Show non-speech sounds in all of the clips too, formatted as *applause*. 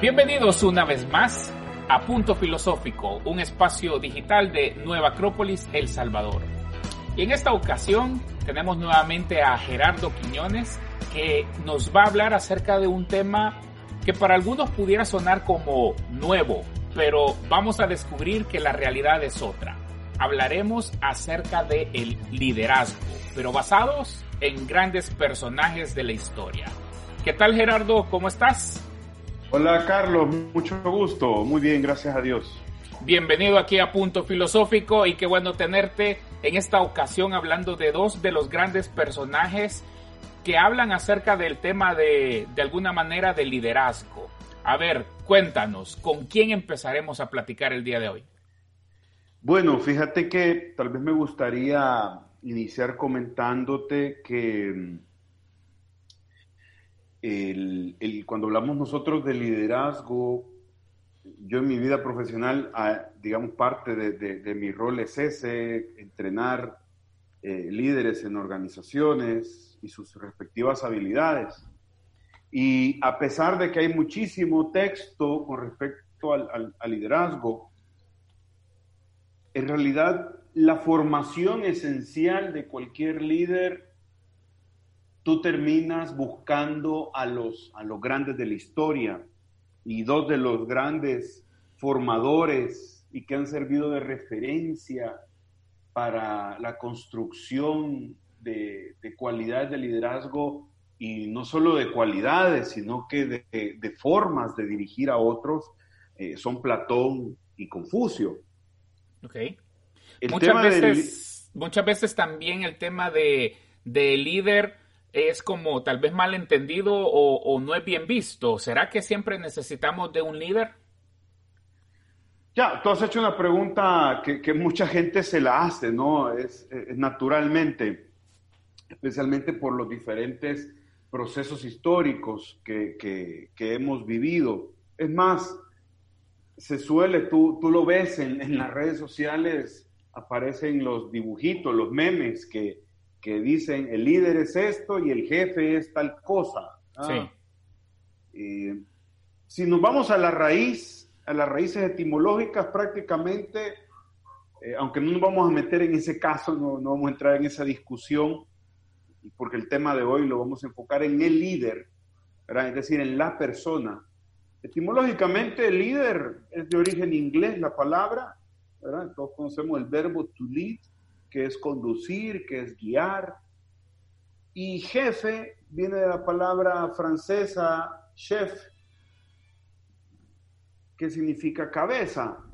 Bienvenidos una vez más a Punto Filosófico, un espacio digital de Nueva Acrópolis, El Salvador. Y en esta ocasión tenemos nuevamente a Gerardo Quiñones, que nos va a hablar acerca de un tema que para algunos pudiera sonar como nuevo, pero vamos a descubrir que la realidad es otra. Hablaremos acerca de el liderazgo, pero basados en grandes personajes de la historia. ¿Qué tal Gerardo? ¿Cómo estás? Hola Carlos, mucho gusto. Muy bien, gracias a Dios. Bienvenido aquí a Punto Filosófico y qué bueno tenerte en esta ocasión hablando de dos de los grandes personajes que hablan acerca del tema de, de alguna manera, de liderazgo. A ver, cuéntanos, ¿con quién empezaremos a platicar el día de hoy? Bueno, fíjate que tal vez me gustaría iniciar comentándote que el, cuando hablamos nosotros de liderazgo, yo en mi vida profesional, ah, digamos, parte de, mi rol es ese, entrenar eh, líderes en organizaciones y sus respectivas habilidades. Y a pesar de que hay muchísimo texto con respecto al liderazgo, en realidad la formación esencial de cualquier líder tú terminas buscando a los, a los grandes de la historia y dos de los grandes formadores y que han servido de referencia para la construcción de, cualidades de liderazgo y no solo de cualidades, sino que de, formas de dirigir a otros, eh, son Platón y Confucio. Ok. muchas, veces, muchas veces también el tema de, de líder es como tal vez mal entendido o, no es bien visto. ¿Será que siempre necesitamos de un líder? Ya, tú has hecho una pregunta que, mucha gente se la hace, ¿no? Es, naturalmente, especialmente por los diferentes procesos históricos que, hemos vivido. Es más, se suele, tú, tú lo ves en, en las redes sociales, aparecen los dibujitos, los memes que, que dicen el líder es esto y el jefe es tal cosa. Sí. Eh, si nos vamos a la raíz, a las raíces etimológicas prácticamente, eh, aunque no nos vamos a meter en ese caso, no, no, vamos a entrar en esa discusión, porque el tema de hoy lo vamos a enfocar en el líder, es decir, en la persona. Etimológicamente el líder es de origen inglés la palabra, ¿verdad? todos conocemos el verbo to lead, que es conducir, que es guiar. Y jefe viene de la palabra francesa chef, que significa cabeza,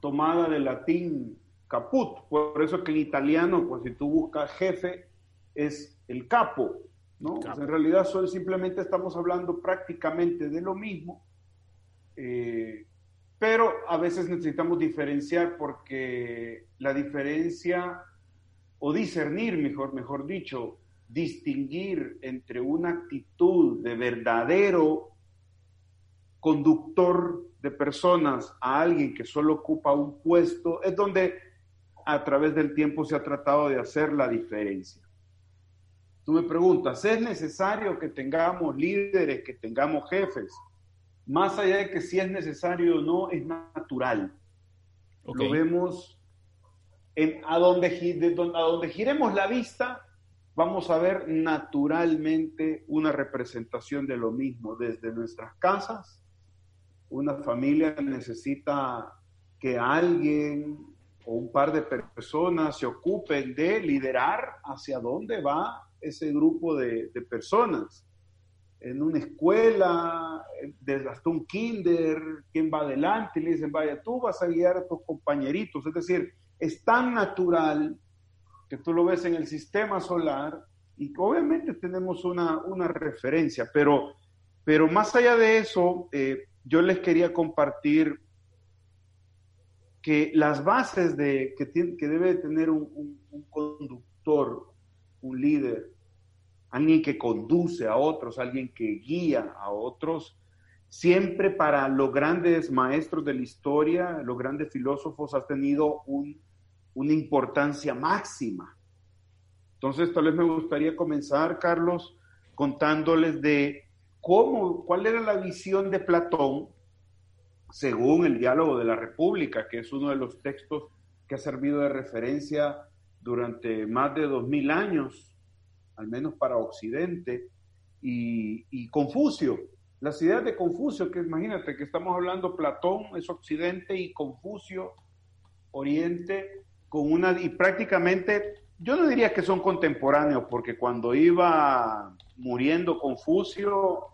tomada del latín caput. Por eso que en italiano, pues si tú buscas jefe, es el capo, ¿no? en realidad simplemente estamos hablando prácticamente de lo mismo. Eh, pero a veces necesitamos diferenciar porque la diferencia, o discernir, mejor, mejor dicho, distinguir entre una actitud de verdadero conductor de personas a alguien que solo ocupa un puesto, es donde a través del tiempo se ha tratado de hacer la diferencia. Tú me preguntas, ¿es necesario que tengamos líderes, que tengamos jefes? Más allá de que si es necesario o no, es natural. Lo vemos en, a, donde, a donde giremos la vista, vamos a ver naturalmente una representación de lo mismo desde nuestras casas. Una familia necesita que alguien o un par de personas se ocupen de liderar hacia dónde va ese grupo de, de personas en una escuela, desde hasta un kinder, quien va adelante y le dicen, vaya, tú vas a guiar a tus compañeritos. Es decir, es tan natural que tú lo ves en el sistema solar y obviamente tenemos una, referencia, pero, pero más allá de eso, eh, yo les quería compartir que las bases de, que, tiene, que debe tener un conductor, un líder, alguien que conduce a otros, alguien que guía a otros. Siempre para los grandes maestros de la historia, los grandes filósofos, ha tenido una importancia máxima. Entonces, tal vez me gustaría comenzar, Carlos, contándoles de cómo, cuál era la visión de Platón según el diálogo de la República, que es uno de los textos que ha servido de referencia durante más de dos mil años, al menos para Occidente, y, Confucio, las ideas de Confucio, que imagínate que estamos hablando, Platón es Occidente y Confucio, Oriente, con una, y prácticamente, yo no diría que son contemporáneos, porque cuando iba muriendo Confucio,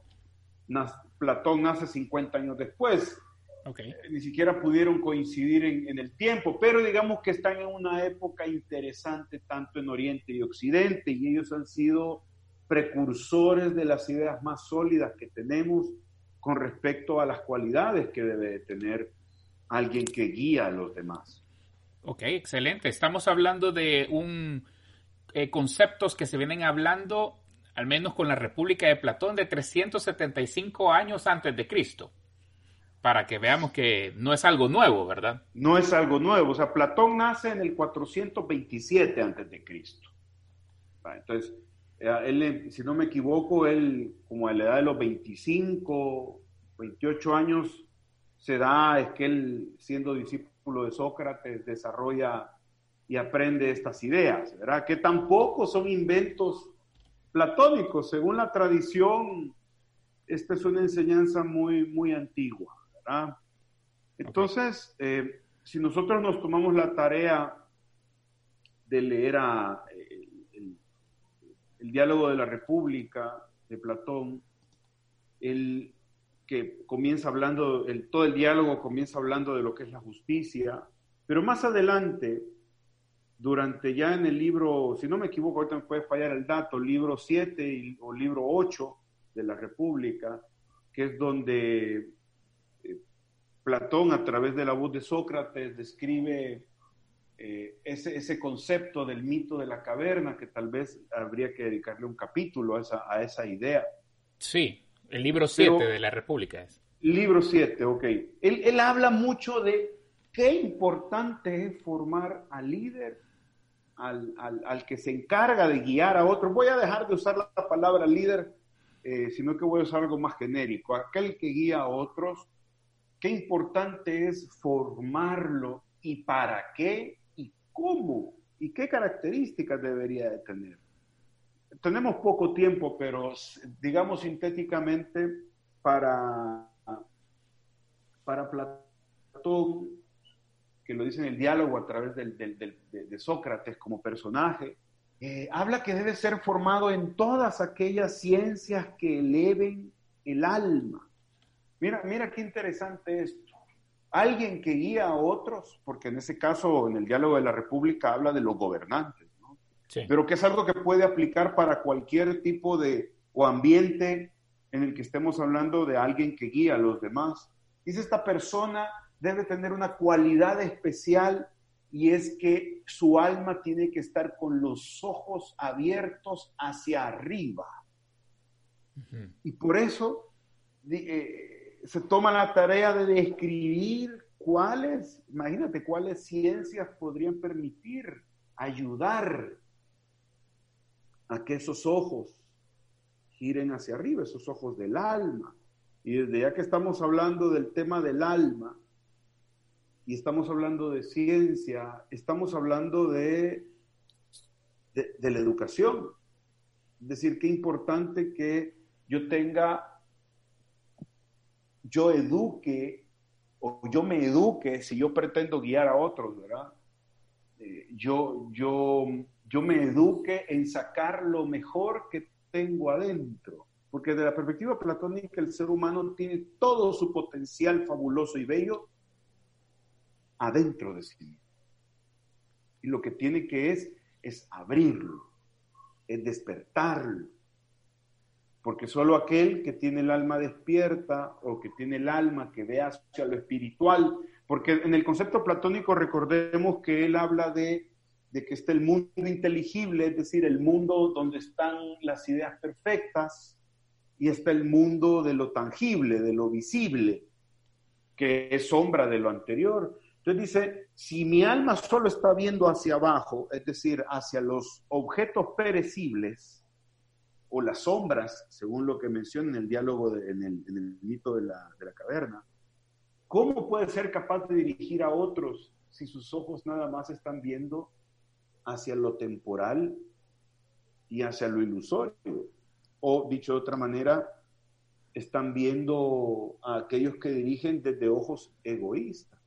Platón nace 50 años después, eh, ni siquiera pudieron coincidir en, el tiempo, pero digamos que están en una época interesante tanto en Oriente y Occidente y ellos han sido precursores de las ideas más sólidas que tenemos con respecto a las cualidades que debe tener alguien que guía a los demás. Ok, excelente. Estamos hablando de un eh, conceptos que se vienen hablando, al menos con la República de Platón, de 375 años antes de Cristo para que veamos que no es algo nuevo, ¿verdad? No es algo nuevo. O sea, Platón nace en el 427 antes de Cristo. Entonces, eh, él, si no me equivoco, él como a la edad de los 25, 28 años, se da, es que él, siendo discípulo de Sócrates, desarrolla y aprende estas ideas, ¿verdad? Que tampoco son inventos platónicos, según la tradición, esta es una enseñanza muy, muy antigua. Entonces, eh, si nosotros nos tomamos la tarea de leer el, diálogo de la República de Platón, el que comienza hablando, el, todo el diálogo comienza hablando de lo que es la justicia, pero más adelante, durante ya en el libro, si no me equivoco, ahorita me puede fallar el dato, libro 7 o libro 8 de la República, que es donde Platón, a través de la voz de Sócrates, describe eh, ese, concepto del mito de la caverna, que tal vez habría que dedicarle un capítulo a esa, idea. Sí, el libro 7 de la República es. Libro 7, ok. Él, habla mucho de qué importante es formar al líder, al, que se encarga de guiar a otros. Voy a dejar de usar la palabra líder, eh, sino que voy a usar algo más genérico. Aquel que guía a otros qué importante es formarlo y para qué y cómo y qué características debería de tener. Tenemos poco tiempo, pero digamos sintéticamente, para, para Platón, que lo dice en el diálogo a través de, Sócrates como personaje, eh, habla que debe ser formado en todas aquellas ciencias que eleven el alma Mira, mira qué interesante esto. Alguien que guía a otros, porque en ese caso, en el diálogo de la República habla de los gobernantes, ¿no? Pero que es algo que puede aplicar para cualquier tipo de o ambiente en el que estemos hablando de alguien que guía a los demás. Dice esta persona debe tener una cualidad especial y es que su alma tiene que estar con los ojos abiertos hacia arriba. Y por eso eh, se toma la tarea de describir cuáles, imagínate, cuáles ciencias podrían permitir ayudar a que esos ojos giren hacia arriba, esos ojos del alma. Y desde ya que estamos hablando del tema del alma y estamos hablando de ciencia, estamos hablando de, de, la educación. Es decir, qué importante que yo tenga yo eduque o yo me eduque si yo pretendo guiar a otros, ¿verdad? Eh, yo, yo, yo me eduque en sacar lo mejor que tengo adentro. Porque desde la perspectiva platónica el ser humano tiene todo su potencial fabuloso y bello adentro de sí. Y lo que tiene que es es abrirlo, es despertarlo, porque solo aquel que tiene el alma despierta o que tiene el alma que ve hacia lo espiritual, porque en el concepto platónico recordemos que él habla de, que está el mundo inteligible, es decir, el mundo donde están las ideas perfectas, y está el mundo de lo tangible, de lo visible, que es sombra de lo anterior. Entonces dice, si mi alma solo está viendo hacia abajo, es decir, hacia los objetos perecibles, o las sombras, según lo que menciona en el diálogo, en, el, mito de la, de la caverna. ¿Cómo puede ser capaz de dirigir a otros si sus ojos nada más están viendo hacia lo temporal y hacia lo ilusorio? O, dicho de otra manera, están viendo a aquellos que dirigen desde ojos egoístas.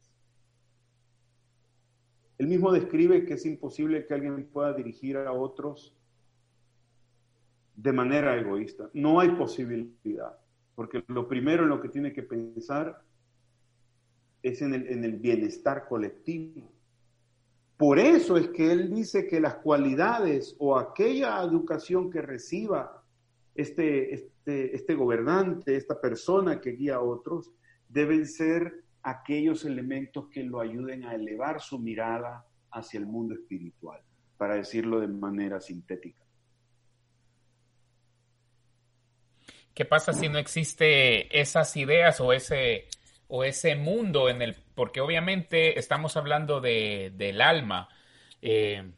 Él mismo describe que es imposible que alguien pueda dirigir a otros de manera egoísta. No hay posibilidad, porque lo primero en lo que tiene que pensar es en el, en el bienestar colectivo. Por eso es que él dice que las cualidades o aquella educación que reciba este, este, este gobernante, esta persona que guía a otros, deben ser aquellos elementos que lo ayuden a elevar su mirada hacia el mundo espiritual, para decirlo de manera sintética. ¿Qué pasa si no existe esas ideas o ese, o ese mundo en el, porque obviamente estamos hablando de, del alma, eh,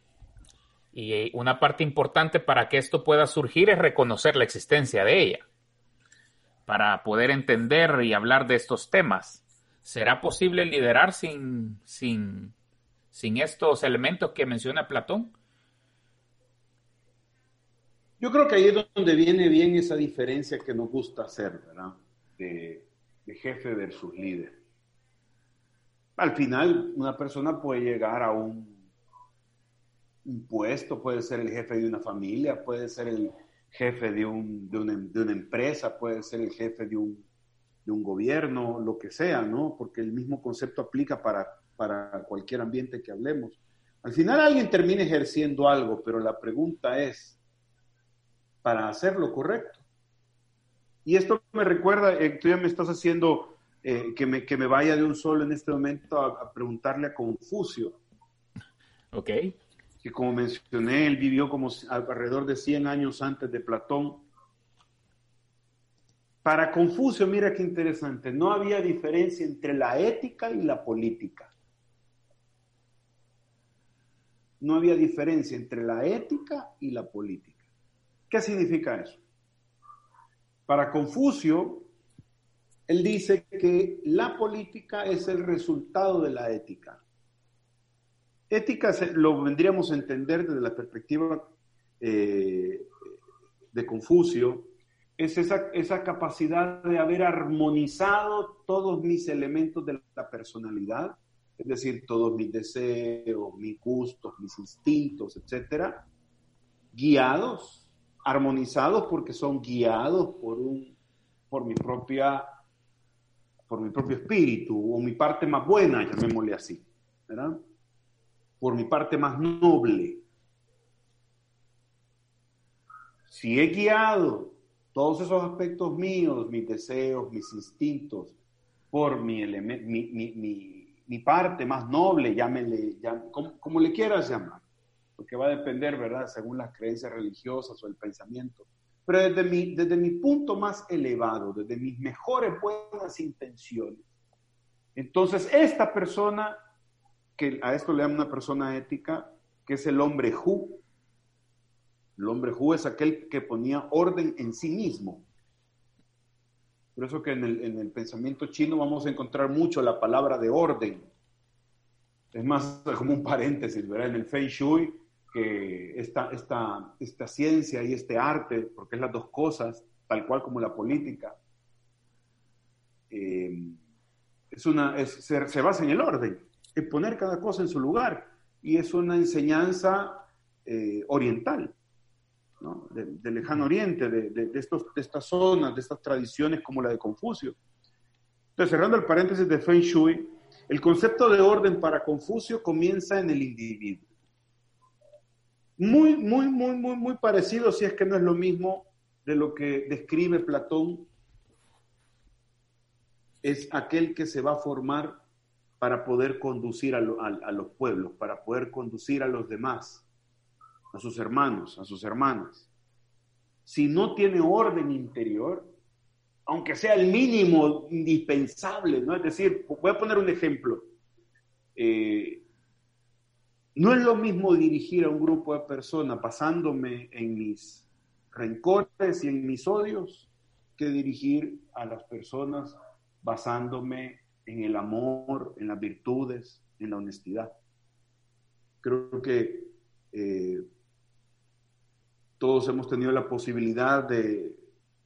y una parte importante para que esto pueda surgir es reconocer la existencia de ella, para poder entender y hablar de estos temas. ¿Será posible liderar sin, sin, sin estos elementos que menciona Platón? Yo creo que ahí es donde viene bien esa diferencia que nos gusta hacer, ¿verdad? De, de jefe versus líder. Al final, una persona puede llegar a un, un, puesto, puede ser el jefe de una familia, puede ser el jefe de, un, de, una, de una empresa, puede ser el jefe un, de un gobierno, lo que sea, ¿no? Porque el mismo concepto aplica para, para cualquier ambiente que hablemos. Al final alguien termina ejerciendo algo, pero la pregunta es, ¿para hacerlo correcto? Y esto me recuerda, eh, tú ya me estás haciendo eh, que, me, que me vaya de un solo en este momento a, preguntarle a Confucio. Ok. Que como mencioné, él vivió como alrededor de 100 años antes de Platón para Confucio, mira qué interesante, no había diferencia entre la ética y la política. No había diferencia entre la ética y la política. ¿Qué significa eso? Para Confucio, él dice que la política es el resultado de la ética. Ética lo vendríamos a entender desde la perspectiva eh, de Confucio es esa, esa capacidad de haber armonizado todos mis elementos de la personalidad, es decir, todos mis deseos, mis gustos, mis instintos, etcétera, guiados, armonizados porque son guiados por un, por mi propia, por mi propio espíritu o mi parte más buena, llamémosle así, ¿verdad? Por mi parte más noble. Si he guiado todos esos aspectos míos, mis deseos, mis instintos, por mi, mi, parte más noble, llámele, como, le quieras llamar, porque va a depender, ¿verdad?, según las creencias religiosas o el pensamiento. Pero desde mi, desde mi punto más elevado, desde mis mejores buenas intenciones, entonces esta persona, que a esto le llama una persona ética, que es el hombre Hu, el hombre Hu es aquel que ponía orden en sí mismo. Por eso que en el, pensamiento chino vamos a encontrar mucho la palabra de orden. Es más como un paréntesis, ¿verdad? En el Feng Shui, que esta, esta, esta ciencia y este arte, porque es las dos cosas, tal cual como la política, eh, es una, se, basa en el orden, en poner cada cosa en su lugar. Y es una enseñanza eh, oriental del lejano oriente, de, estos, de estas zonas, de estas tradiciones como la de Confucio. Entonces, cerrando el paréntesis de Feng Shui, el concepto de orden para Confucio comienza en el individuo. Muy, muy, muy, muy, muy parecido, si es que no es lo mismo de lo que describe Platón, es aquel que se va a formar para poder conducir a los pueblos, para poder conducir a los demás a sus hermanos, a sus hermanas. Si no tiene orden interior, aunque sea el mínimo indispensable, ¿no? Es decir, voy a poner un ejemplo. Eh, no es lo mismo dirigir a un grupo de personas basándome en mis rencores y en mis odios que dirigir a las personas basándome en el amor, en las virtudes, en la honestidad. Creo que eh, todos hemos tenido la posibilidad de,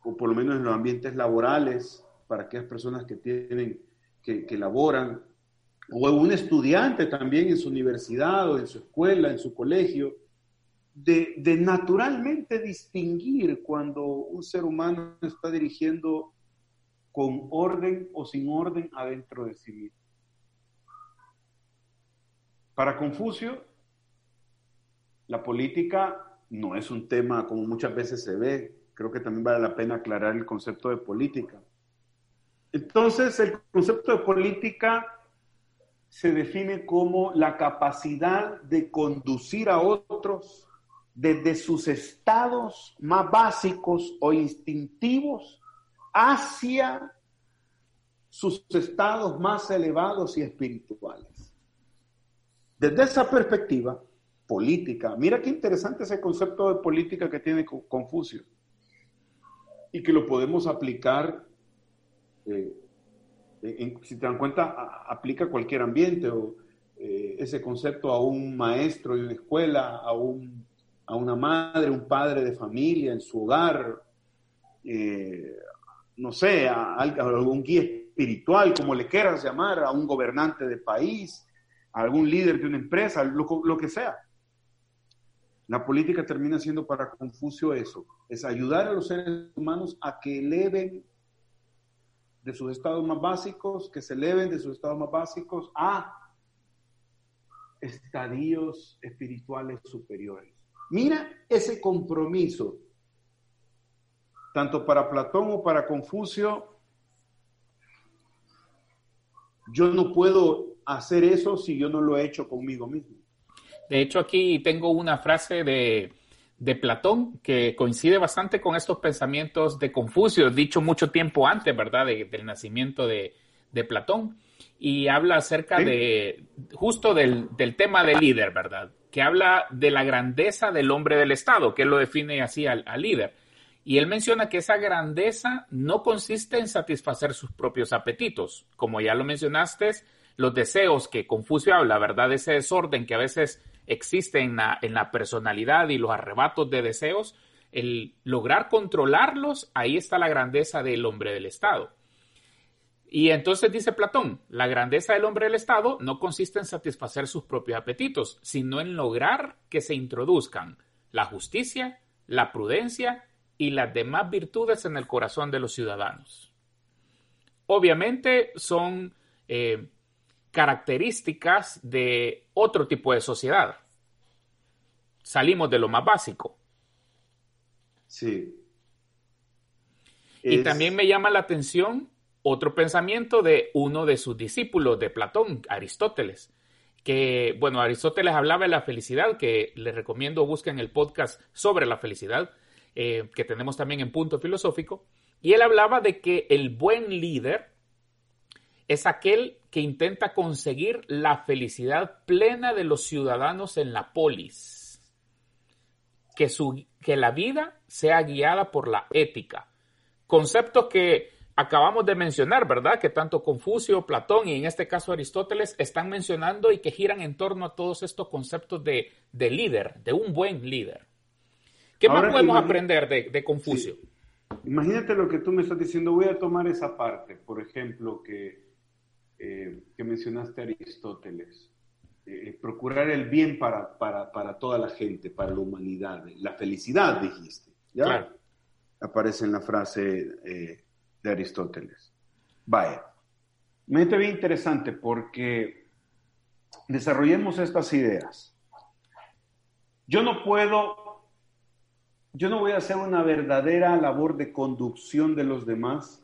o por lo menos en los ambientes laborales, para aquellas personas que tienen, que, que laboran, o un estudiante también en su universidad o en su escuela, en su colegio, de, de, naturalmente distinguir cuando un ser humano está dirigiendo con orden o sin orden adentro de sí mismo. Para Confucio, la política no es un tema como muchas veces se ve. Creo que también vale la pena aclarar el concepto de política. Entonces, el concepto de política se define como la capacidad de conducir a otros desde sus estados más básicos o instintivos hacia sus estados más elevados y espirituales. Desde esa perspectiva política, mira qué interesante ese concepto de política que tiene Confucio y que lo podemos aplicar, eh, si te dan cuenta, aplica cualquier ambiente o eh, ese concepto a un maestro de una escuela, a un a una madre, un padre de familia en su hogar, eh, no sé, a, algún guía espiritual, como le quieras llamar, a un gobernante de país, a algún líder de una empresa, lo, lo que sea. La política termina siendo para Confucio eso, es ayudar a los seres humanos a que eleven de sus estados más básicos, que se eleven de sus estados más básicos a estadios espirituales superiores. Mira ese compromiso, tanto para Platón o para Confucio. Yo no puedo hacer eso si yo no lo he hecho conmigo mismo. De hecho, aquí tengo una frase de, Platón que coincide bastante con estos pensamientos de Confucio, dicho mucho tiempo antes, ¿verdad?, del nacimiento de, Platón. Y habla acerca de, justo del, del tema del líder, ¿verdad? que habla de la grandeza del hombre del Estado, que él lo define así al, líder. Y él menciona que esa grandeza no consiste en satisfacer sus propios apetitos. Como ya lo mencionaste, los deseos que Confucio habla, ¿verdad? Ese desorden que a veces existe en la, personalidad y los arrebatos de deseos, el lograr controlarlos, ahí está la grandeza del hombre del Estado. Y entonces dice Platón, la grandeza del hombre del Estado no consiste en satisfacer sus propios apetitos, sino en lograr que se introduzcan la justicia, la prudencia y las demás virtudes en el corazón de los ciudadanos. Obviamente son eh, características de otro tipo de sociedad. Salimos de lo más básico. Sí. Y también me llama la atención otro pensamiento de uno de sus discípulos de Platón, Aristóteles, que, bueno, Aristóteles hablaba de la felicidad, que les recomiendo busquen el podcast sobre la felicidad, eh, que tenemos también en punto filosófico, y él hablaba de que el buen líder es aquel que intenta conseguir la felicidad plena de los ciudadanos en la polis, que, su, que la vida sea guiada por la ética, conceptos que acabamos de mencionar, ¿verdad? Que tanto Confucio, Platón y en este caso Aristóteles están mencionando y que giran en torno a todos estos conceptos de, líder, de un buen líder. ¿Qué más podemos aprender de, Confucio? Imagínate lo que tú me estás diciendo. Voy a tomar esa parte, por ejemplo, que, eh, que mencionaste Aristóteles. Eh, procurar el bien para, para, toda la gente, para la humanidad. La felicidad, dijiste. ¿ya? Aparece en la frase eh, de Aristóteles. Vaya, me bien interesante porque desarrollemos estas ideas. Yo no puedo, yo no voy a hacer una verdadera labor de conducción de los demás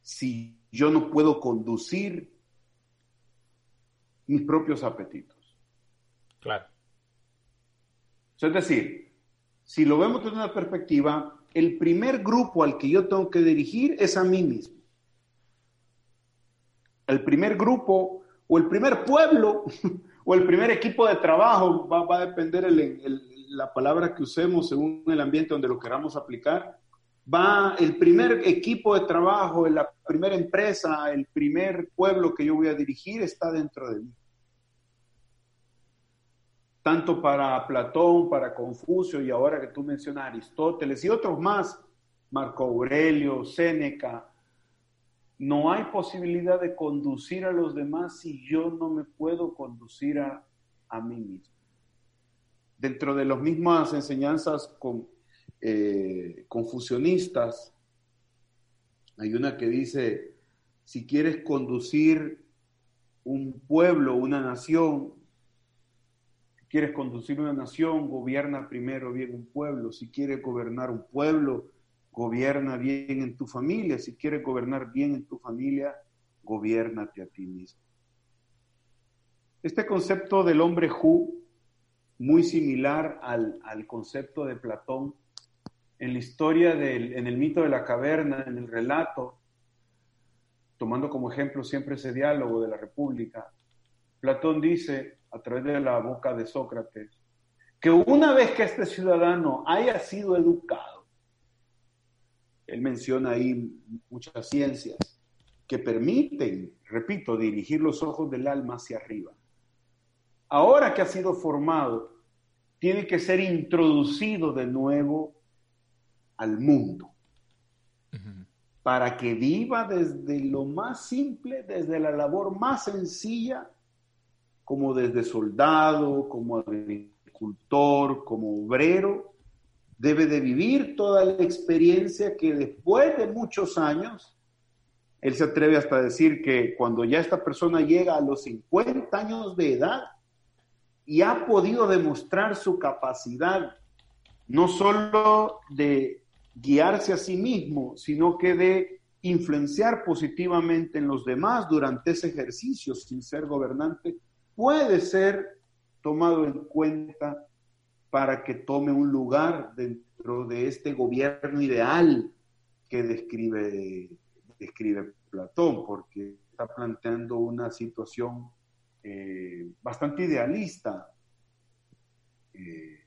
si yo no puedo conducir mis propios apetitos. Claro. Es decir, si lo vemos desde una perspectiva el primer grupo al que yo tengo que dirigir es a mí mismo. El primer grupo o el primer pueblo *laughs* o el primer equipo de trabajo va, a depender el, la palabra que usemos según el ambiente donde lo queramos aplicar, va el primer equipo de trabajo, la primera empresa, el primer pueblo que yo voy a dirigir está dentro de mí. Tanto para Platón, para Confucio y ahora que tú mencionas Aristóteles y otros más, Marco Aurelio, Séneca, no hay posibilidad de conducir a los demás si yo no me puedo conducir a, a mí mismo. Dentro de las mismas enseñanzas con, eh, confusionistas, hay una que dice, si quieres conducir un pueblo, una nación, si quieres conducir una nación, gobierna primero bien un pueblo. Si quieres gobernar un pueblo, gobierna bien en tu familia. Si quieres gobernar bien en tu familia, gobiernate a ti mismo. Este concepto del hombre Ju, muy similar al, al concepto de Platón, en la historia del, en el mito de la caverna, en el relato, tomando como ejemplo siempre ese diálogo de la República, Platón dice, a través de la boca de Sócrates, que una vez que este ciudadano haya sido educado, él menciona ahí muchas ciencias que permiten, repito, dirigir los ojos del alma hacia arriba. Ahora que ha sido formado, tiene que ser introducido de nuevo al mundo, para que viva desde lo más simple, desde la labor más sencilla, como desde soldado, como agricultor, como obrero, debe de vivir toda la experiencia que después de muchos años, él se atreve hasta a decir que cuando ya esta persona llega a los 50 años de edad y ha podido demostrar su capacidad, no solo de guiarse a sí mismo, sino que de influenciar positivamente en los demás durante ese ejercicio sin ser gobernante, puede ser tomado en cuenta para que tome un lugar dentro de este gobierno ideal que describe, describe Platón, porque está planteando una situación eh, bastante idealista. Eh,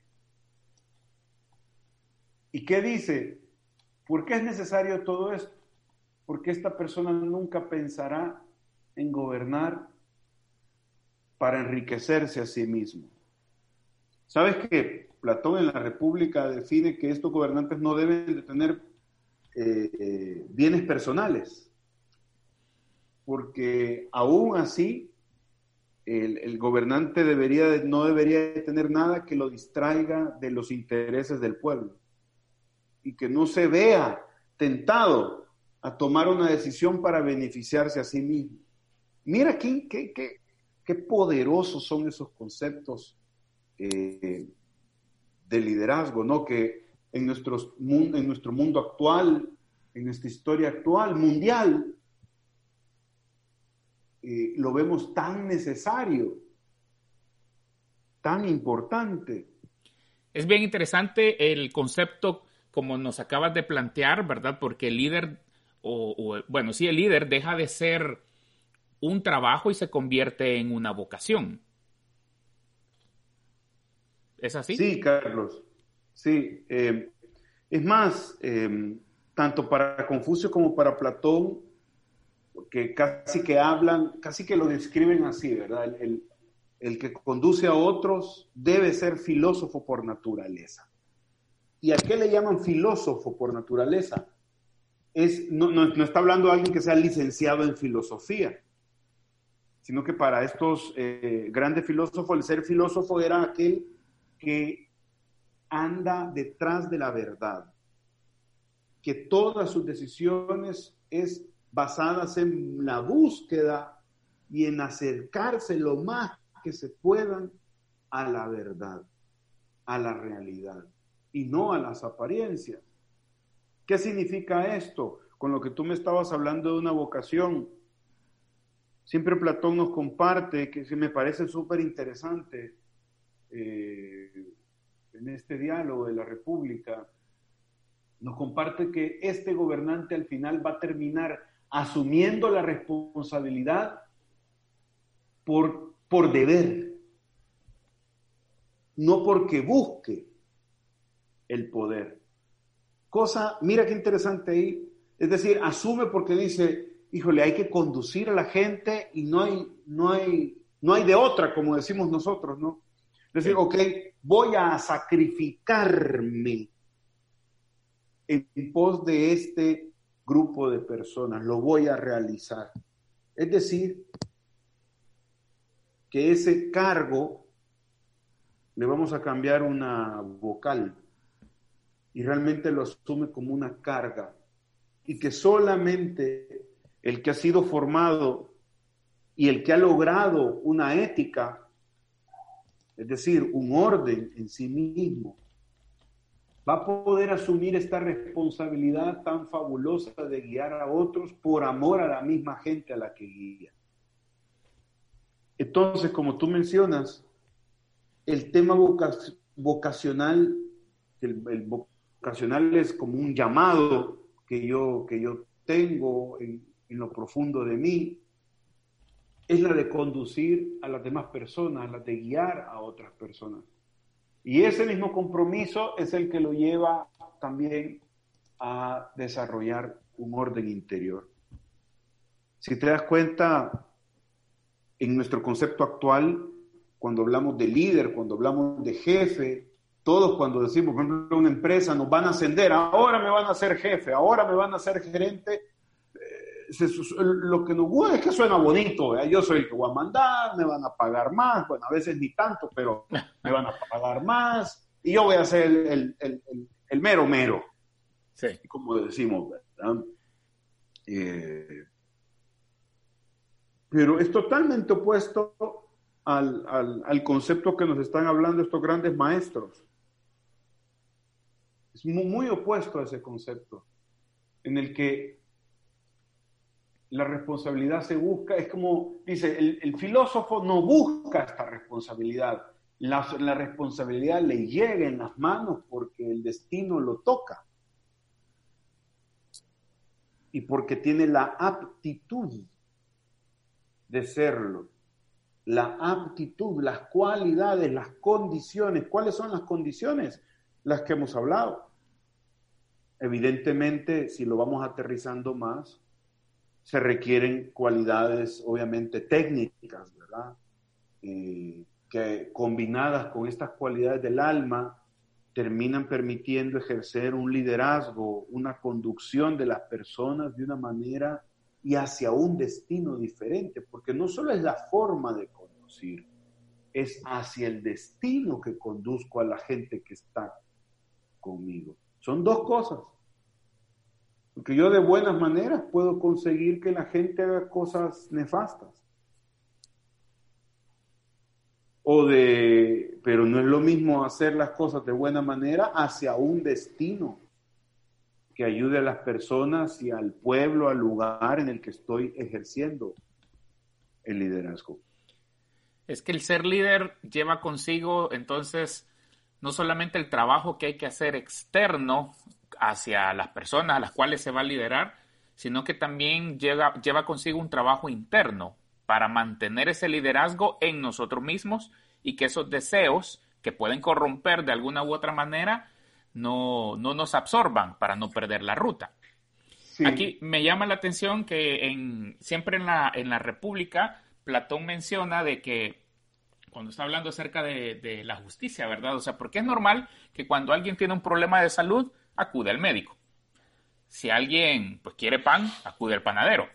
¿Y qué dice? ¿Por qué es necesario todo esto? Porque esta persona nunca pensará en gobernar para enriquecerse a sí mismo. ¿Sabes que Platón en la República define que estos gobernantes no deben de tener eh, eh, bienes personales? Porque aún así el, gobernante debería, no debería tener nada que lo distraiga de los intereses del pueblo y que no se vea tentado a tomar una decisión para beneficiarse a sí mismo. Mira qué, qué, qué, poderosos son esos conceptos eh, de liderazgo, ¿no? Que en, en nuestro mundo actual, en nuestra historia actual, mundial, eh, lo vemos tan necesario, tan importante. Es bien interesante el concepto como nos acabas de plantear, ¿verdad? Porque el líder, o, bueno, sí, el líder deja de ser un trabajo y se convierte en una vocación. ¿Es así? Sí, Carlos. Sí. Eh, es más, eh, tanto para Confucio como para Platón, que casi que hablan, casi que lo describen así, ¿verdad? El, el que conduce a otros debe ser filósofo por naturaleza. ¿Y a qué le llaman filósofo por naturaleza? Es, no, no, está hablando de alguien que sea licenciado en filosofía, sino que para estos eh, grandes filósofos, el ser filósofo era aquel que anda detrás de la verdad, que todas sus decisiones es basadas en la búsqueda y en acercarse lo más que se puedan a la verdad, a la realidad y no a las apariencias. ¿Qué significa esto? Con lo que tú me estabas hablando de una vocación. Siempre Platón nos comparte, que me parece súper interesante eh, en este diálogo de la República, nos comparte que este gobernante al final va a terminar asumiendo la responsabilidad por, por deber, no porque busque, el poder. Cosa, mira qué interesante ahí. Es decir, asume porque dice, híjole, hay que conducir a la gente y no hay, no hay, no hay de otra, como decimos nosotros, ¿no? Es decir, ok, voy a sacrificarme en pos de este grupo de personas, lo voy a realizar. Es decir, que ese cargo le vamos a cambiar una vocal y realmente lo asume como una carga y que solamente el que ha sido formado y el que ha logrado una ética, es decir, un orden en sí mismo, va a poder asumir esta responsabilidad tan fabulosa de guiar a otros por amor a la misma gente a la que guía. Entonces, como tú mencionas, el tema vocacional, el, vocacional es como un llamado que yo, que yo tengo en, en lo profundo de mí, es la de conducir a las demás personas, la de guiar a otras personas. Y ese mismo compromiso es el que lo lleva también a desarrollar un orden interior. Si te das cuenta, en nuestro concepto actual, cuando hablamos de líder, cuando hablamos de jefe, todos cuando decimos, por ejemplo, una empresa nos van a ascender, ahora me van a ser jefe, ahora me van a ser gerente, eh, lo que nos gusta es que suena bonito, yo soy el que voy a mandar, me van a pagar más, bueno, a veces ni tanto, pero *laughs* me van a pagar más, y yo voy a ser el, el, mero mero, sí. como decimos, ¿verdad? Eh, pero es totalmente opuesto al, concepto que nos están hablando estos grandes maestros. Es muy, opuesto a ese concepto, en el que la responsabilidad se busca, es como dice, el, filósofo no busca esta responsabilidad, la, la, responsabilidad le llega en las manos porque el destino lo toca y porque tiene la aptitud de serlo la aptitud, las cualidades, las condiciones. ¿Cuáles son las condiciones? Las que hemos hablado. Evidentemente, si lo vamos aterrizando más, se requieren cualidades obviamente técnicas, ¿verdad? Eh, que combinadas con estas cualidades del alma terminan permitiendo ejercer un liderazgo, una conducción de las personas de una manera y hacia un destino diferente, porque no solo es la forma de conducir, es hacia el destino que conduzco a la gente que está conmigo. Son dos cosas. Porque yo de buenas maneras puedo conseguir que la gente haga cosas nefastas. O de, pero no es lo mismo hacer las cosas de buena manera hacia un destino que ayude a las personas y al pueblo, al lugar en el que estoy ejerciendo el liderazgo. Es que el ser líder lleva consigo entonces no solamente el trabajo que hay que hacer externo hacia las personas a las cuales se va a liderar, sino que también lleva, lleva consigo un trabajo interno para mantener ese liderazgo en nosotros mismos y que esos deseos que pueden corromper de alguna u otra manera no, no nos absorban para no perder la ruta. Aquí me llama la atención que en, siempre en la, en la República Platón menciona de que cuando está hablando acerca de, la justicia, ¿verdad? O sea, porque es normal que cuando alguien tiene un problema de salud, acude al médico. Si alguien pues, quiere pan, acude al panadero.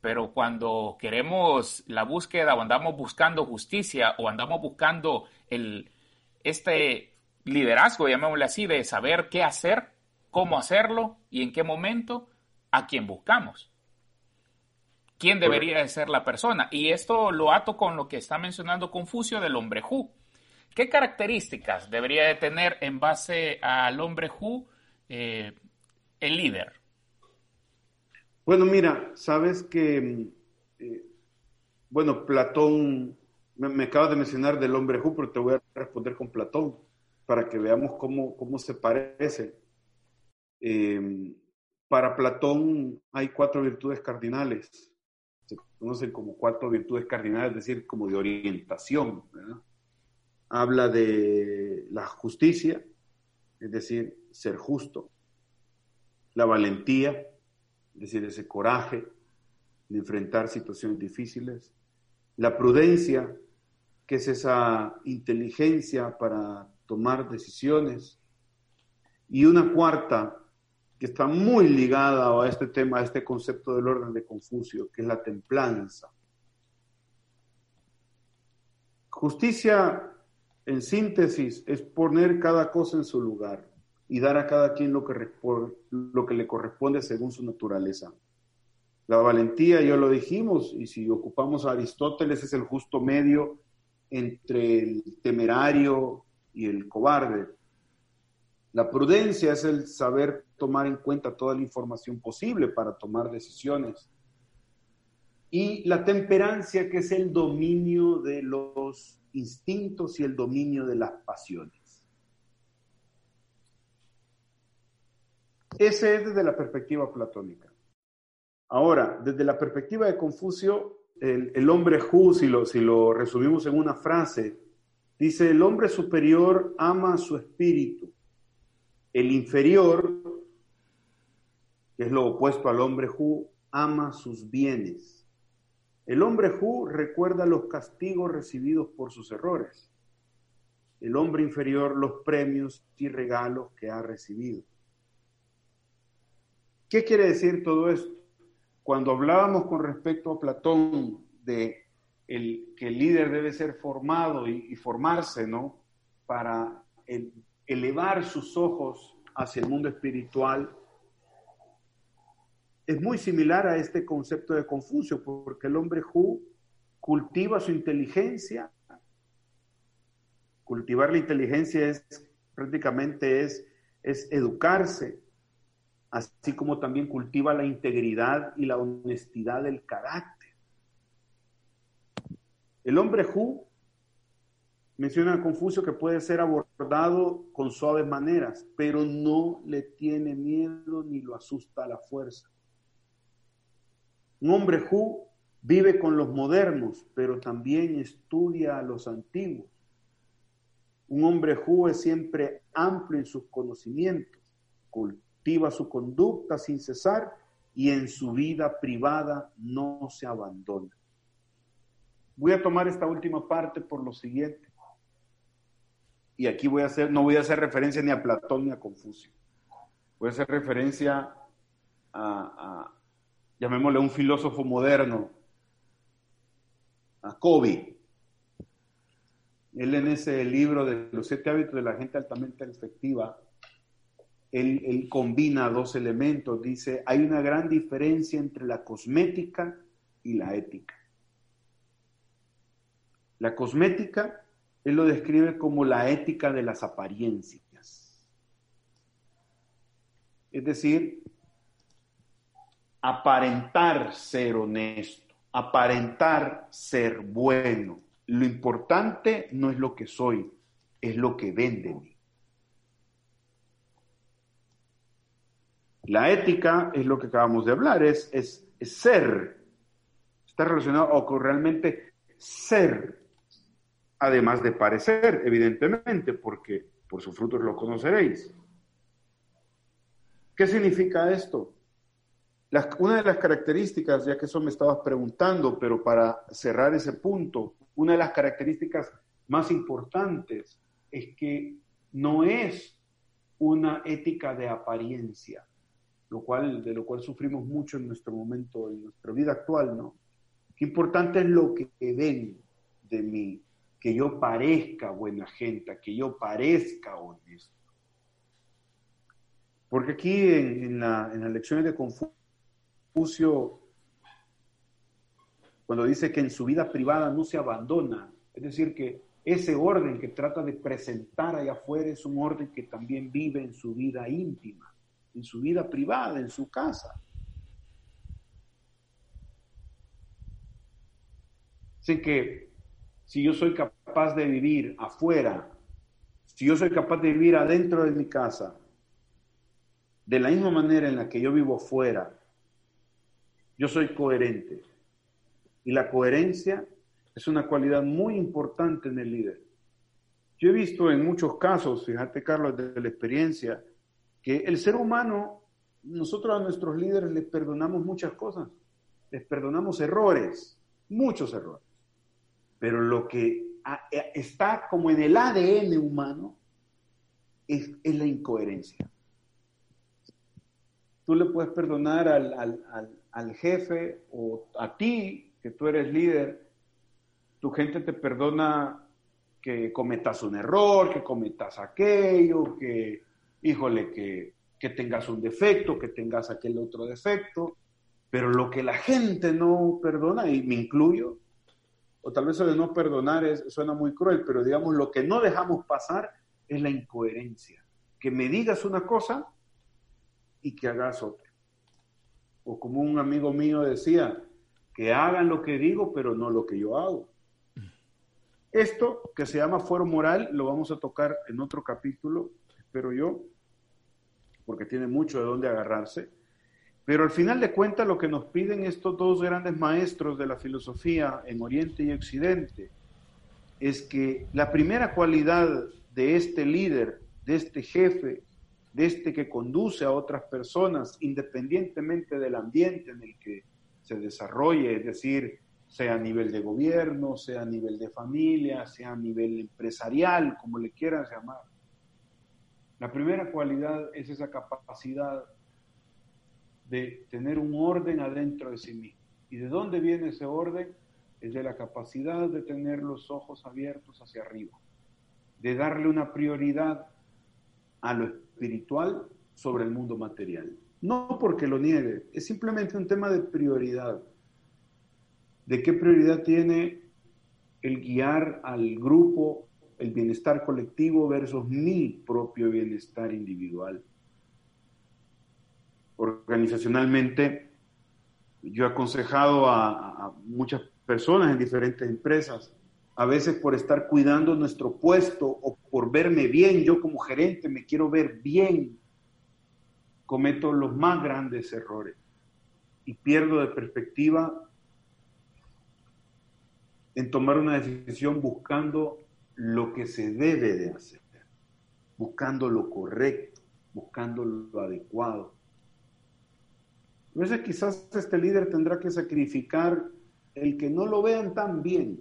Pero cuando queremos la búsqueda o andamos buscando justicia o andamos buscando el, este, liderazgo, llamémosle así, de saber qué hacer, cómo hacerlo y en qué momento, a quién buscamos. ¿Quién debería de ser la persona? Y esto lo ato con lo que está mencionando Confucio del hombre Hu. ¿Qué características debería de tener en base al hombre Hu eh, el líder? Bueno, mira, sabes que, eh, bueno, Platón, me, me acabas de mencionar del hombre Hu, pero te voy a responder con Platón para que veamos cómo, cómo se parece. Em, para Platón hay cuatro virtudes cardinales, se conocen como cuatro virtudes cardinales, es decir, como de orientación. Habla de la justicia, es decir, ser justo, la valentía, es decir, ese coraje de enfrentar situaciones difíciles, la prudencia, que es esa inteligencia para tomar decisiones, y una cuarta que está muy ligada a este tema, a este concepto del orden de Confucio, que es la templanza. Justicia, en síntesis, es poner cada cosa en su lugar y dar a cada quien lo que, le corresponde según su naturaleza. La valentía, ya lo dijimos, y si ocupamos a Aristóteles, es el justo medio entre el temerario y el cobarde. La prudencia es el saber tomar en cuenta toda la información posible para tomar decisiones. Y la temperancia, que es el dominio de los instintos y el dominio de las pasiones. Ese es desde la perspectiva platónica. Ahora, desde la perspectiva de Confucio, el, hombre Hu, si lo, si lo resumimos en una frase, dice, el hombre superior ama su espíritu el inferior, que es lo opuesto al hombre Hu, ama sus bienes. El hombre Hu recuerda los castigos recibidos por sus errores. El hombre inferior los premios y regalos que ha recibido. ¿Qué quiere decir todo esto? Cuando hablábamos con respecto a Platón de el, que el líder debe ser formado y, y formarse, ¿no? Para el, elevar sus ojos hacia el mundo espiritual es muy similar a este concepto de Confucio, porque el hombre Hu cultiva su inteligencia. Cultivar la inteligencia es prácticamente es, es educarse, así como también cultiva la integridad y la honestidad del carácter. El hombre Hu Menciona Confucio que puede ser abordado con suaves maneras, pero no le tiene miedo ni lo asusta a la fuerza. Un hombre Hu vive con los modernos, pero también estudia a los antiguos. Un hombre Hu es siempre amplio en sus conocimientos, cultiva su conducta sin cesar y en su vida privada no se abandona. Voy a tomar esta última parte por lo siguiente y aquí voy a hacer, no voy a hacer referencia ni a Platón ni a Confucio. Voy a hacer referencia a, llamémosle un filósofo moderno, a Kobe. Él en ese libro de los siete hábitos de la gente altamente efectiva, él, él combina dos elementos. Dice, hay una gran diferencia entre la cosmética y la ética. La cosmética él lo describe como la ética de las apariencias. Es decir, aparentar ser honesto, aparentar ser bueno. Lo importante no es lo que soy, es lo que ven de mí. La ética es lo que acabamos de hablar, es, es, ser. Está relacionado o realmente ser además de parecer, evidentemente, porque por sus frutos lo conoceréis. ¿Qué significa esto? una de las características, ya que eso me estabas preguntando, pero para cerrar ese punto, una de las características más importantes es que no es una ética de apariencia, lo cual, de lo cual sufrimos mucho en nuestro momento, en nuestra vida actual, ¿no? Qué importante es lo que ven de mí, que yo parezca buena gente, que yo parezca honesto. Porque aquí en, las lecciones de Confucio, cuando dice que en su vida privada no se abandona, es decir, que ese orden que trata de presentar allá afuera es un orden que también vive en su vida íntima, en su vida privada, en su casa. Así que si yo soy capaz de vivir afuera, si yo soy capaz de vivir adentro de mi casa, de la misma manera en la que yo vivo fuera, yo soy coherente. Y la coherencia es una cualidad muy importante en el líder. Yo he visto en muchos casos, fíjate Carlos, de la experiencia, que el ser humano, nosotros a nuestros líderes les perdonamos muchas cosas, les perdonamos errores, muchos errores, pero lo que eh, está como en el ADN humano es, la incoherencia. Tú le puedes perdonar al, jefe o a ti, que tú eres líder, tu gente te perdona que cometas un error, que cometas aquello, que, híjole, que, que tengas un defecto, que tengas aquel otro defecto, pero lo que la gente no perdona, y me incluyo, o tal vez eso de no perdonar es, suena muy cruel, pero digamos, lo que no dejamos pasar es la incoherencia. Que me digas una cosa y que hagas otra. O como un amigo mío decía, que hagan lo que digo, pero no lo que yo hago. Esto que se llama fuero moral lo vamos a tocar en otro capítulo, espero yo, porque tiene mucho de dónde agarrarse. Pero al final de cuentas lo que nos piden estos dos grandes maestros de la filosofía en Oriente y Occidente es que la primera cualidad de este líder, de este jefe, de este que conduce a otras personas, independientemente del ambiente en el que se desarrolle, es decir, sea a nivel de gobierno, sea a nivel de familia, sea a nivel empresarial, como le quieran llamar. La primera cualidad es esa capacidad de tener un orden adentro de sí mismo. ¿Y de dónde viene ese orden? Es de la capacidad de tener los ojos abiertos hacia arriba, de darle una prioridad a lo espiritual sobre el mundo material. No porque lo niegue, es simplemente un tema de prioridad. ¿De qué prioridad tiene el guiar al grupo, el bienestar colectivo versus mi propio bienestar individual? Organizacionalmente, yo he aconsejado a, muchas personas en diferentes empresas, a veces por estar cuidando nuestro puesto o por verme bien, yo como gerente me quiero ver bien, cometo los más grandes errores y pierdo de perspectiva en tomar una decisión buscando lo que se debe de hacer, buscando lo correcto, buscando lo adecuado. Veces quizás este líder tendrá que sacrificar el que no lo vean tan bien,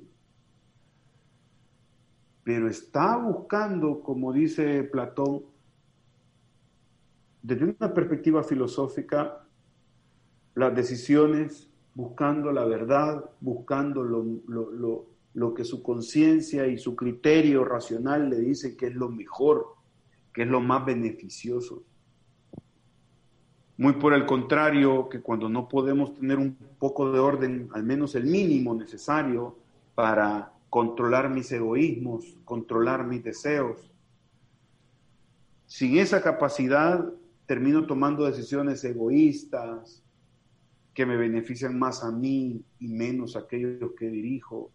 pero está buscando, como dice Platón, desde una perspectiva filosófica, las decisiones, buscando la verdad, buscando lo, lo que su conciencia y su criterio racional le dice que es lo mejor, que es lo más beneficioso. Muy por el contrario, que cuando no podemos tener un poco de orden, al menos el mínimo necesario para controlar mis egoísmos, controlar mis deseos, sin esa capacidad termino tomando decisiones egoístas que me benefician más a mí y menos a aquellos que dirijo.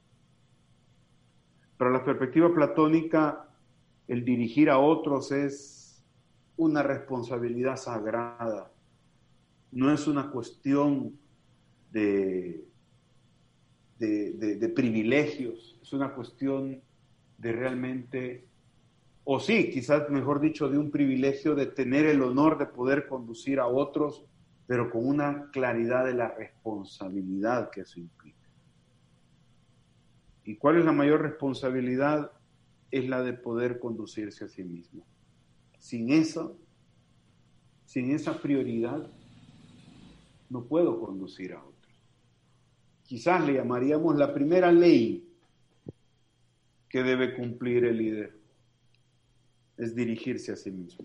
Para la perspectiva platónica, el dirigir a otros es una responsabilidad sagrada no es una cuestión de, de, privilegios, es una cuestión de realmente, o sí, quizás mejor dicho, de un privilegio de tener el honor de poder conducir a otros, pero con una claridad de la responsabilidad que eso implica. ¿Y cuál es la mayor responsabilidad? Es la de poder conducirse a sí mismo. Sin eso, sin esa prioridad, no puedo conducir a otros. Quizás le llamaríamos la primera ley que debe cumplir el líder, es dirigirse a sí mismo.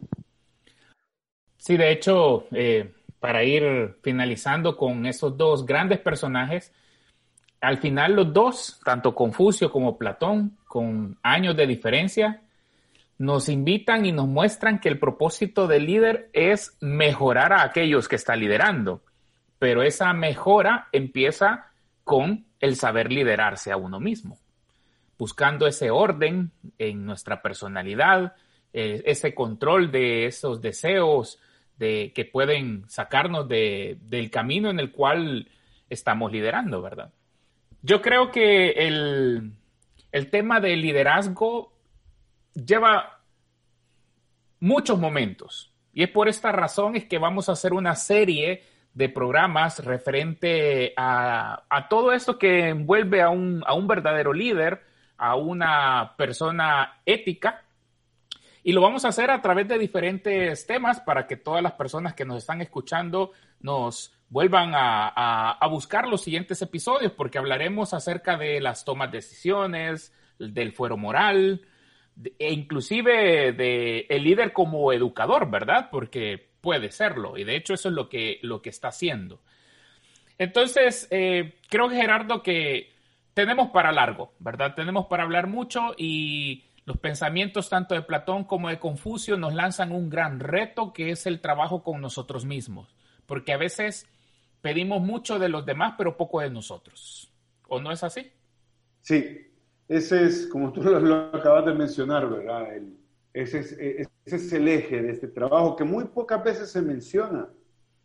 Sí, de hecho, eh, para ir finalizando con esos dos grandes personajes, al final los dos, tanto Confucio como Platón, con años de diferencia, nos invitan y nos muestran que el propósito del líder es mejorar a aquellos que está liderando pero esa mejora empieza con el saber liderarse a uno mismo, buscando ese orden en nuestra personalidad, eh, ese control de esos deseos de, que pueden sacarnos del camino en el cual estamos liderando, ¿verdad? Yo creo que el, el tema del liderazgo lleva muchos momentos. Y es por esta razón es que vamos a hacer una serie de programas referente a, todo esto que envuelve a un, a un verdadero líder, a una persona ética. Y lo vamos a hacer a través de diferentes temas para que todas las personas que nos están escuchando nos vuelvan a, a, buscar los siguientes episodios, porque hablaremos acerca de las tomas de decisiones, del fuero moral, e inclusive de el líder como educador, ¿verdad? Porque puede serlo, y de hecho eso es lo que, lo que está haciendo. Entonces, eh, creo, Gerardo, que tenemos para largo, ¿verdad? Tenemos para hablar mucho y los pensamientos tanto de Platón como de Confucio nos lanzan un gran reto que es el trabajo con nosotros mismos, porque a veces pedimos mucho de los demás, pero poco de nosotros. ¿O no es así? Sí, ese es, como tú lo, acabas de mencionar, ¿verdad? Ese, es, ese es el eje de este trabajo que muy pocas veces se menciona,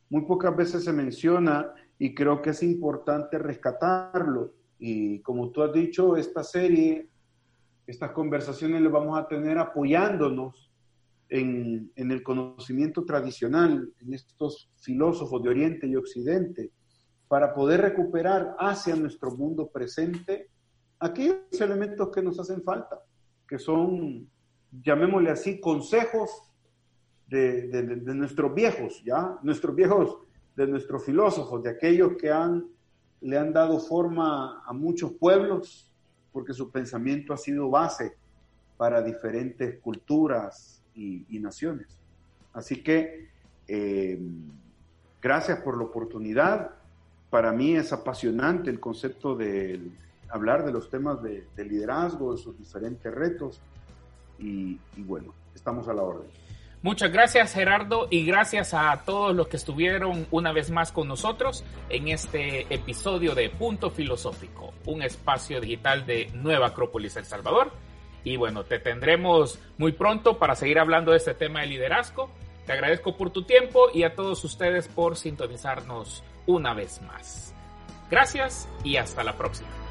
muy pocas veces se menciona y creo que es importante rescatarlo. Y como tú has dicho, esta serie, estas conversaciones las vamos a tener apoyándonos en, en, el conocimiento tradicional, en estos filósofos de Oriente y Occidente, para poder recuperar hacia nuestro mundo presente aquellos elementos que nos hacen falta, que son, llamémosle así, consejos de, de, nuestros viejos, ¿ya? Nuestros viejos, de nuestros filósofos, de aquellos que han, le han dado forma a muchos pueblos, porque su pensamiento ha sido base para diferentes culturas y, naciones. Así que, eh, gracias por la oportunidad. Para mí es apasionante el concepto del hablar de los temas de, liderazgo, de sus diferentes retos y, bueno, estamos a la orden. Muchas gracias Gerardo y gracias a todos los que estuvieron una vez más con nosotros en este episodio de Punto Filosófico, un espacio digital de Nueva Acrópolis El Salvador. Y bueno, te tendremos muy pronto para seguir hablando de este tema de liderazgo. Te agradezco por tu tiempo y a todos ustedes por sintonizarnos una vez más. Gracias y hasta la próxima.